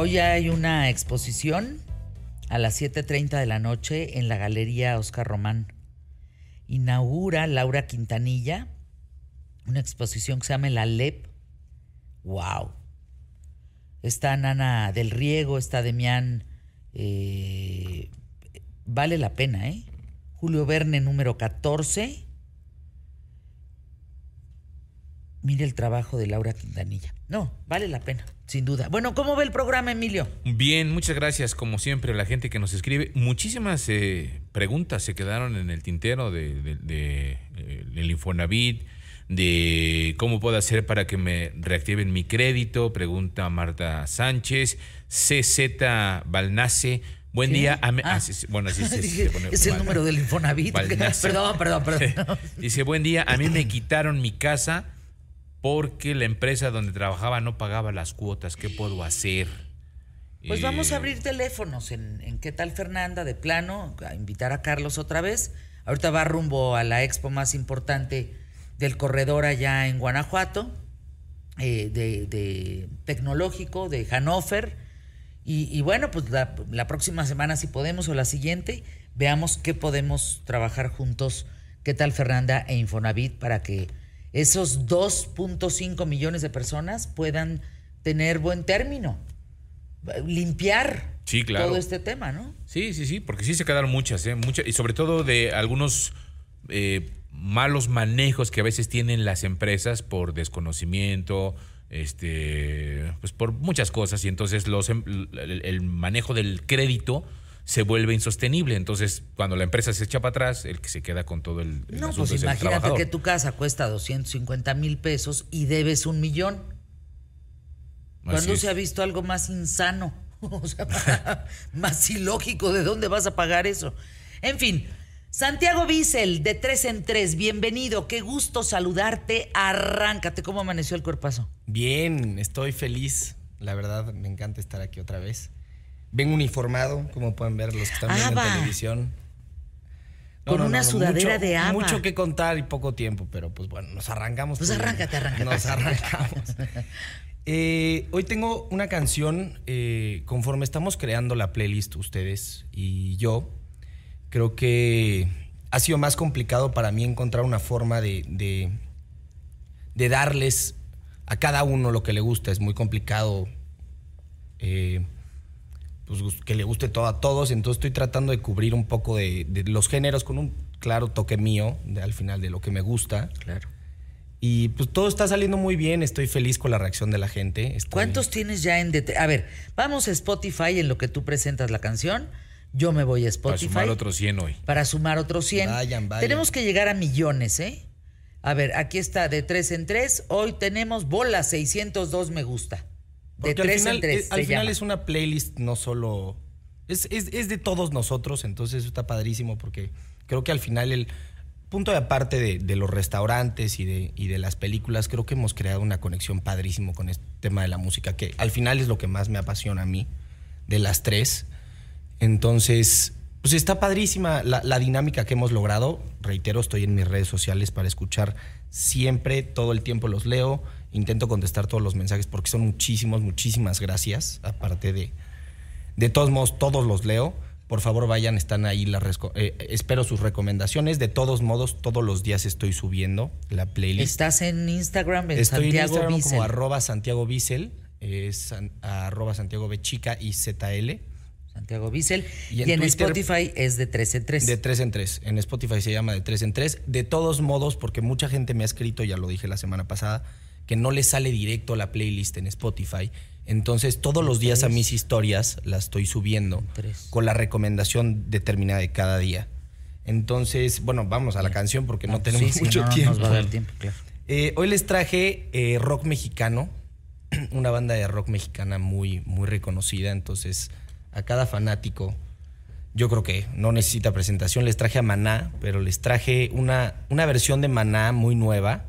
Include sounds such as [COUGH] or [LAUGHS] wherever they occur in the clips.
Hoy hay una exposición a las 7.30 de la noche en la Galería Oscar Román. Inaugura Laura Quintanilla una exposición que se llama La LEP. ¡Wow! Está Nana del Riego, está Demián. Eh, vale la pena, ¿eh? Julio Verne, número 14. Mire el trabajo de Laura Quintanilla. No, vale la pena, sin duda. Bueno, ¿cómo ve el programa, Emilio? Bien, muchas gracias, como siempre, a la gente que nos escribe. Muchísimas eh, preguntas se quedaron en el tintero del de, de, eh, Infonavit, de cómo puedo hacer para que me reactiven mi crédito, pregunta Marta Sánchez, CZ Balnace. Buen día. Ah. ah bueno, así [LAUGHS] se, Es el número del Infonavit. [LAUGHS] perdón, perdón, perdón. [LAUGHS] Dice, buen día, a mí me quitaron mi casa porque la empresa donde trabajaba no pagaba las cuotas. ¿Qué puedo hacer? Pues vamos a eh, abrir teléfonos en, en ¿Qué tal Fernanda? De plano, a invitar a Carlos otra vez. Ahorita va rumbo a la expo más importante del corredor allá en Guanajuato, eh, de, tecnológico, de Hannover. Y, bueno, pues la, la, próxima semana, si podemos, o la siguiente, veamos qué podemos trabajar juntos, qué tal Fernanda e Infonavit, para que esos 2.5 millones de personas puedan tener buen término, limpiar todo este tema, ¿no? Sí, sí, sí, porque sí se quedaron muchas, ¿eh? muchas y sobre todo de algunos eh, malos manejos que a veces tienen las empresas por desconocimiento, este, pues por muchas cosas y entonces los, em, el, manejo del crédito se vuelve insostenible. Entonces, cuando la empresa se echa para atrás, el que se queda con todo el... no, pues imagínate que tu casa cuesta 250 mil pesos y debes un millón. ¿Cuándo se ha visto algo más insano? [LAUGHS] o sea, [LAUGHS] más ilógico. ¿De dónde vas a pagar eso? En fin, Santiago Bissell, de tres en tres, bienvenido, qué gusto saludarte, arráncate, ¿cómo amaneció el cuerpazo? Bien, estoy feliz, la verdad me encanta estar aquí otra vez. Vengo uniformado, como pueden ver los que están viendo en televisión. Con una sudadera de ama. Mucho que contar y poco tiempo, pero pues bueno, nos arrancamos. Pues arráncate, arráncate. Nos arrancamos. [LAUGHS] Eh, hoy tengo una canción, eh, conforme estamos creando la playlist ustedes y yo, creo que ha sido más complicado para mí encontrar una forma de, de, darles a cada uno lo que le gusta. Es muy complicado eh, pues, que le guste todo a todos, entonces estoy tratando de cubrir un poco de, los géneros con un claro toque mío al final de lo que me gusta. Claro. Y pues todo está saliendo muy bien, estoy feliz con la reacción de la gente. ¿Cuántos tienes ya en... A ver, vamos a Spotify en lo que tú presentas la canción yo me voy a Spotify. Para sumar otros 100 hoy. Para sumar otros 100. Vayan, vayan. Tenemos que llegar a millones, ¿eh? A ver, aquí está, de 3 en 3. Hoy tenemos bola 602 me gusta. De 3 en 3. al final es una playlist, no solo. Es, de todos nosotros, entonces está padrísimo porque creo que al final el punto de aparte de, los restaurantes y de, y de las películas, creo que hemos creado una conexión padrísimo con este tema de la música, que al final es lo que más me apasiona a mí, de las tres. Entonces, pues está padrísima la, dinámica que hemos logrado. Reitero, estoy en mis redes sociales para escuchar siempre, todo el tiempo los leo. Intento contestar todos los mensajes porque son muchísimos, muchísimas gracias. Aparte de, de todos modos, todos los leo. Por favor, vayan, están ahí. las eh, espero sus recomendaciones. De todos modos, todos los días estoy subiendo la playlist. ¿Estás en Instagram? En estoy Santiago en Instagram como arroba Santiago Bissell, es arroba Santiago Bechica y ZL. Santiago Bissell. Y en, Spotify es de 3 en 3. De 3 en 3. En Spotify se llama de 3 en 3. De todos modos, porque mucha gente me ha escrito, ya lo dije la semana pasada, que no le sale directo la playlist en Spotify. Entonces, todos los días a mis historias las estoy subiendo con la recomendación determinada de cada día. Entonces, bueno, vamos a la canción porque no, tenemos mucho tiempo. Nos va a dar tiempo, claro. Eh, hoy les traje eh, rock mexicano, [CLEARS THROAT] una banda de rock mexicana muy, muy reconocida. Entonces, a cada fanático. Yo creo que no necesita presentación. Les traje a Maná, pero les traje una, una versión de Maná muy nueva.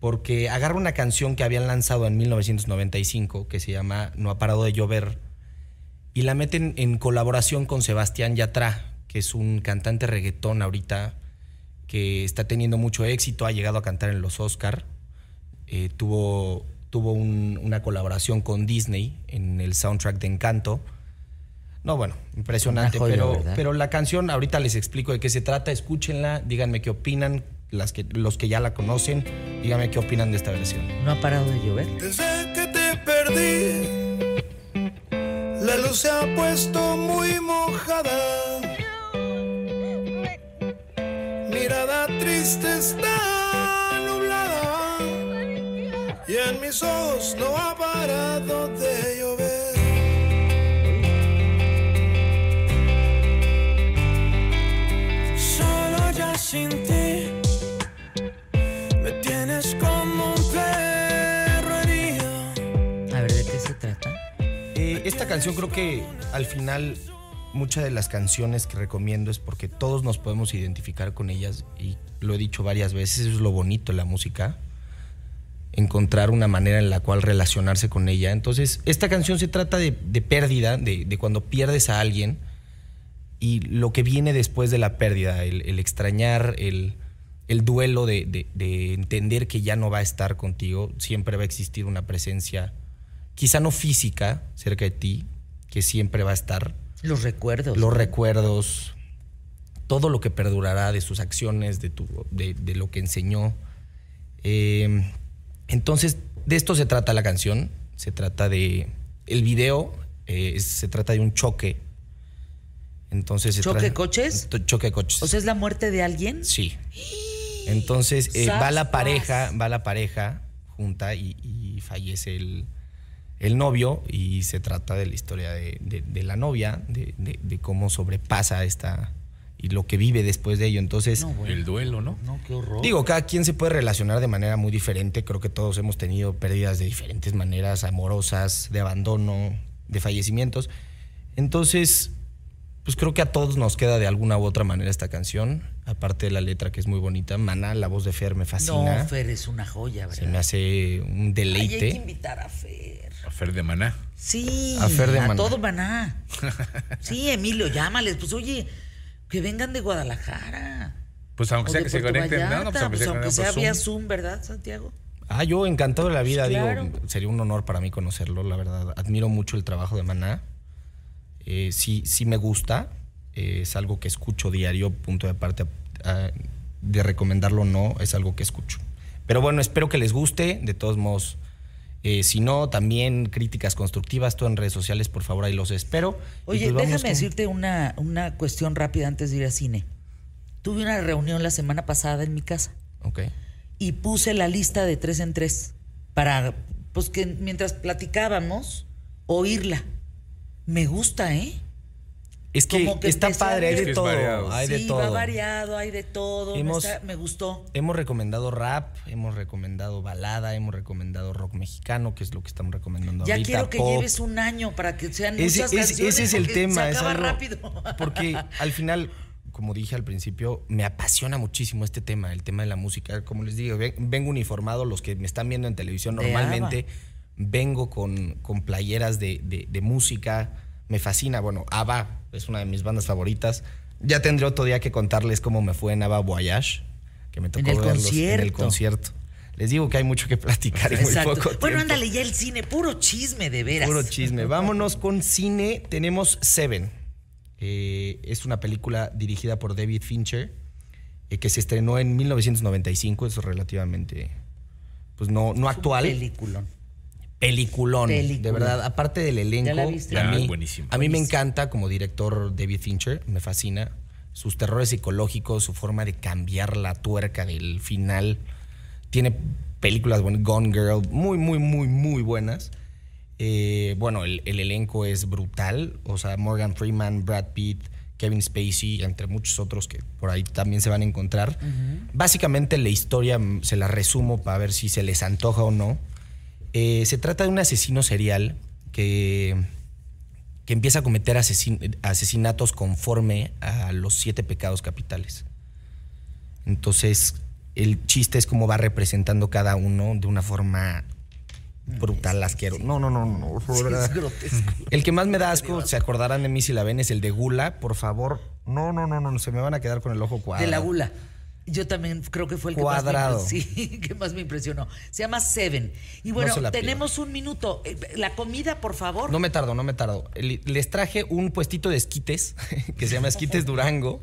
Porque agarra una canción que habían lanzado en 1995 que se llama No ha parado de llover y la meten en colaboración con Sebastián Yatra, que es un cantante reggaetón ahorita que está teniendo mucho éxito, ha llegado a cantar en los Oscar, eh, tuvo tuvo un- una colaboración con Disney en el soundtrack de Encanto. No, bueno, impresionante, joya, pero, ¿verdad? pero la canción, ahorita les explico de qué se trata, escúchenla, díganme qué opinan, las que, los que ya la conocen, díganme qué opinan de esta versión. No ha parado de llover. Desde que te perdí, la luz se ha puesto muy mojada. Mirada triste está nublada y en mis ojos no ha parado de llover. Canción creo que al final muchas de las canciones que recomiendo es porque todos nos podemos identificar con ellas y lo he dicho varias veces, eso es lo bonito de la música, encontrar una manera en la cual relacionarse con ella. Entonces, esta canción se trata de, pérdida, de, cuando pierdes a alguien y lo que viene después de la pérdida, el, extrañar, el, el duelo de entender que ya no va a estar contigo, siempre va a existir una presencia, quizá no física, cerca de ti, que siempre va a estar. Los recuerdos. Los recuerdos, todo lo que perdurará de sus acciones, de, tu, de, de lo que enseñó. Eh, entonces, de esto se trata la canción. Se trata de. El video eh, es- se trata de un choque. Entonces se ¿Choque trata- coches? Choque de coches. O sea, ¿es la muerte de alguien? Sí. Entonces eh, va la pareja, va la pareja junta y, y fallece el, el novio y se trata de la historia de, de- de la novia, de, de- de cómo sobrepasa esta y lo que vive después de ello. Entonces, No, bueno. El duelo, ¿no? No, qué horror. digo, cada quien se puede relacionar de manera muy diferente. Creo que todos hemos tenido pérdidas de diferentes maneras, amorosas, de abandono, de fallecimientos. Entonces, pues creo que a todos nos queda de alguna u otra manera esta canción. Aparte de la letra que es muy bonita. Maná, la voz de Fer me fascina. no, Fer es una joya, ¿verdad? Se me hace un Ay, hay que deleite. invitar a Fer. A Fer de Maná. Sí, A Fer de Maná. todo Maná. [LAUGHS] Sí, Emilio, llámales. Pues oye, que vengan de Guadalajara. Pues aunque O sea que se conecten. No, Vallarta, no, pues aunque pues aunque sea por vía Zoom. Zoom, ¿verdad, Santiago? Ah, yo encantado de la vida, Claro. digo, sería un honor para mí conocerlo, la verdad. Admiro mucho el trabajo de Maná. Eh, sí, sí me gusta. Eh, es algo que escucho diario, punto de aparte ah, de recomendarlo o no, es algo que escucho. Pero bueno, espero que les guste. De todos modos, eh, si no, también críticas constructivas, todo en redes sociales, por favor, ahí los espero. Oye, pues déjame con- decirte una, una cuestión rápida antes de ir al cine. Tuve una reunión la semana pasada en mi casa Ok. y puse la lista de tres en tres para, pues que mientras platicábamos, oírla. Me gusta, ¿eh? Es que, Como que está padre, hay de Es todo. variado. Hay de sí, todo. va variado, hay de todo. me Hemos- está- me gustó. Hemos recomendado rap, hemos recomendado balada, hemos recomendado rock mexicano, que es lo que estamos recomendando Ya ahorita. quiero que pop. lleves un año para que sean Ese, muchas ese- canciones. ese es el porque tema. Se es acaba algo- rápido. Porque [LAUGHS] al final, como dije al principio, me apasiona muchísimo este tema, el tema de la música. Como les digo, ven- vengo uniformado, los que me están viendo en televisión De normalmente, vengo con, con playeras de, de- de música. Me fascina. Bueno, ABBA es una de mis bandas favoritas. Ya tendré otro día que contarles cómo me fue en ABBA Voyage, que me tocó el verlos en el concierto. concierto. Les digo que hay mucho que platicar en muy Exacto. poco tiempo. Bueno, ándale, ya el cine, puro chisme, de veras. Puro chisme. Vámonos con cine. Tenemos Seven. Eh, es una película dirigida por David Fincher eh, que se estrenó en 1995. Es relativamente, pues no, no actual. Peliculón. Peliculón. Película. De verdad, aparte del elenco. A mí, buenísimo. a mí me encanta como director David Fincher. Me fascina. Sus terrores psicológicos, su forma de cambiar la tuerca del final. Tiene películas, bueno, Gone Girl, muy, muy, muy, muy buenas. Eh, bueno, el, el elenco es brutal. O sea, Morgan Freeman, Brad Pitt, Kevin Spacey, entre muchos otros que por ahí también se van a encontrar. Básicamente la historia mm, se la resumo para ver si se les antoja o no. Eh, se trata de un asesino serial que, que empieza a cometer asesin- asesinatos conforme a los siete pecados capitales. Entonces, el chiste es cómo va representando cada uno de una forma brutal, asquerosa. No, no, no, no. Es grotesco. El que más me da [LAUGHS] asco, se acordarán de mí si la ven, es el de Gula. Por favor, no, no, no, no, se me van a quedar con el ojo cuadrado. De la gula. Yo también creo que fue el Cuadrado. que más, me, [LAUGHS] sí, que más me impresionó. Se llama Seven. Y bueno, tenemos un minuto. Eh, La comida, por favor. No me tardo, no me tardo. Le- Les traje un puestito de esquites [LAUGHS] que se llama Esquites Durango.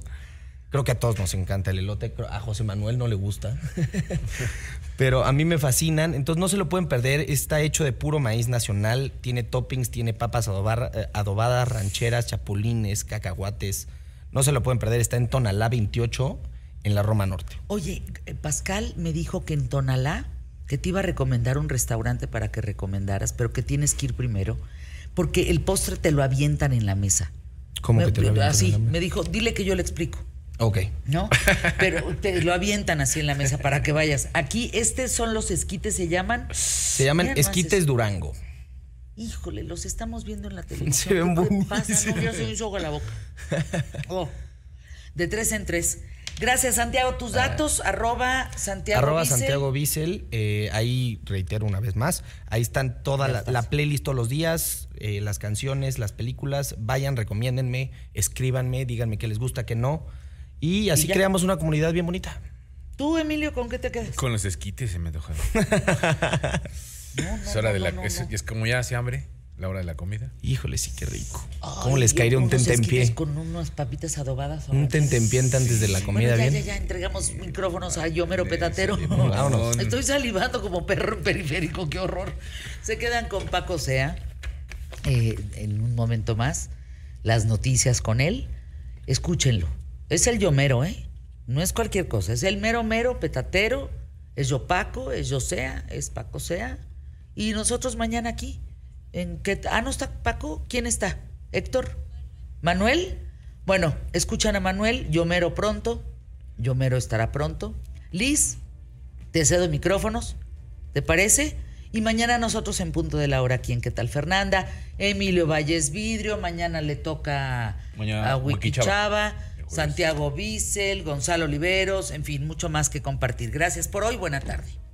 Creo que a todos nos encanta el elote. A José Manuel no le gusta. [LAUGHS] Pero a mí me fascinan. Entonces no se lo pueden perder. Está hecho de puro maíz nacional. Tiene toppings, tiene papas adobar- eh, adobadas, rancheras, chapulines, cacahuates. No se lo pueden perder. Está en Tonalá 28, en la Roma Norte. Oye, eh, Pascal me dijo que en Tonalá, que te iba a recomendar un restaurante para que recomendaras, pero que tienes que ir primero, porque el postre te lo avientan en la mesa. ¿Cómo Me- que te lo avientan Así, en la mesa? me dijo, dile que yo le explico. Ok. ¿No? [LAUGHS] Pero te lo avientan así en la mesa para que vayas. Aquí, estos son los esquites, se llaman. Se llaman Esquites es- Durango. Híjole, los estamos viendo en la televisión. Se ven ¿Qué pasa? No, buenísimos. ya se me hizo agua la boca. [LAUGHS] Oh. De tres en tres. Gracias, Santiago. Tus datos, arroba Santiago Arroba Bissell. Santiago Bissell. eh, ahí reitero una vez más. Ahí están toda la, playlist todos los días, eh, las canciones, las películas. Vayan, recomiéndenme, escríbanme, díganme qué les gusta, qué no. Y así creamos una comunidad bien bonita. Tú, Emilio, ¿con qué te quedas? Con los esquites se me antojaron. [LAUGHS] No, no, es hora no, de la. no, no, es, no. es como ya hace hambre, la hora de la comida. Híjole, sí, qué rico. ¿Cómo les caería un tentempié? Con unas papitas adobadas. Un tentempié antes de la comida, bueno, ya, bien. ya, ya, entregamos micrófonos a Yomero Petatero. vámonos. Estoy salivando como perro periférico, qué horror. Se quedan con Paco Sea. eh, en un momento más, las noticias con él. Escúchenlo. Es el Yomero, ¿eh? No es cualquier cosa. Es el mero mero petatero. Es yo Paco, es yo Sea, es Paco Sea. Y nosotros mañana aquí. En qué ah, no está Paco. ¿Quién está? Héctor. ¿Manuel? Bueno, escuchan a Manuel, Yomero pronto, Yomero estará pronto. Liz, te cedo micrófonos, ¿te parece? Y mañana nosotros en punto de la hora aquí en ¿Qué tal Fernanda? Emilio Valles Vidrio, mañana le toca Mañana a Wiki Wiki Chava. Chava, El jueves. Santiago Bissell, Gonzalo Oliveros, en fin, mucho más que compartir. Gracias por hoy, buena tarde.